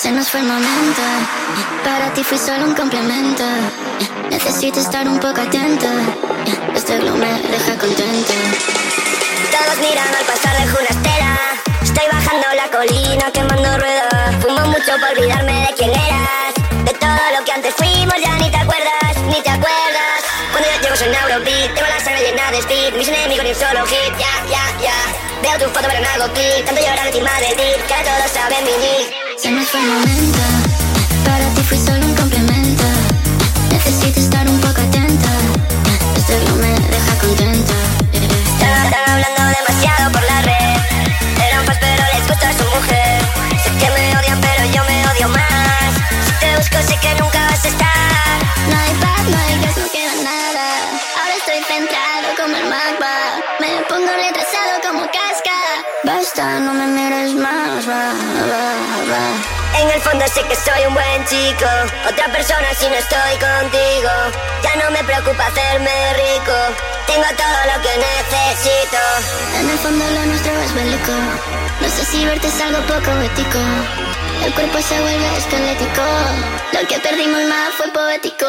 fue el momento. Para ti fui solo un complemento. Necesito estar un poco atento. Este glow me deja contento. Todos miran al pasar de una. Estoy bajando la colina, quemando ruedas. Fumo mucho por olvidarme de quién eras. De todo lo que antes fuimos, ya ni te acuerdas, ni te acuerdas. Cuando yo llego soy Neurobeat, tengo la sangre llena de speed. Mis enemigos ni un solo hit, ya, ya, ya. Veo tu foto, pero no hago clic. Tanto llorar encima de ti, que ahora todos saben mi nick. Se nos fue el momento. Para ti fui solo un complemento. Necesito estar un como el magma. Me pongo retrasado como casca. Basta, no me mires más, va, va, va. En el fondo sé que soy un buen chico. Otra persona si no estoy contigo. Ya no me preocupa hacerme rico. Tengo todo lo que necesito. En el fondo lo nuestro es bélico. No sé si verte es algo poco ético. El cuerpo se vuelve esquelético. Lo que perdimos más fue poético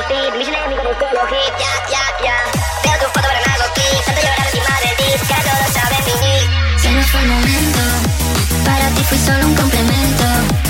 perfil, visionario con ecología, ya, ya, ya. Veo tu foto, pero me hago clic, tanto llorar encima del disc, ya todos saben venir. Se nos fue el momento, para ti fui solo un complemento.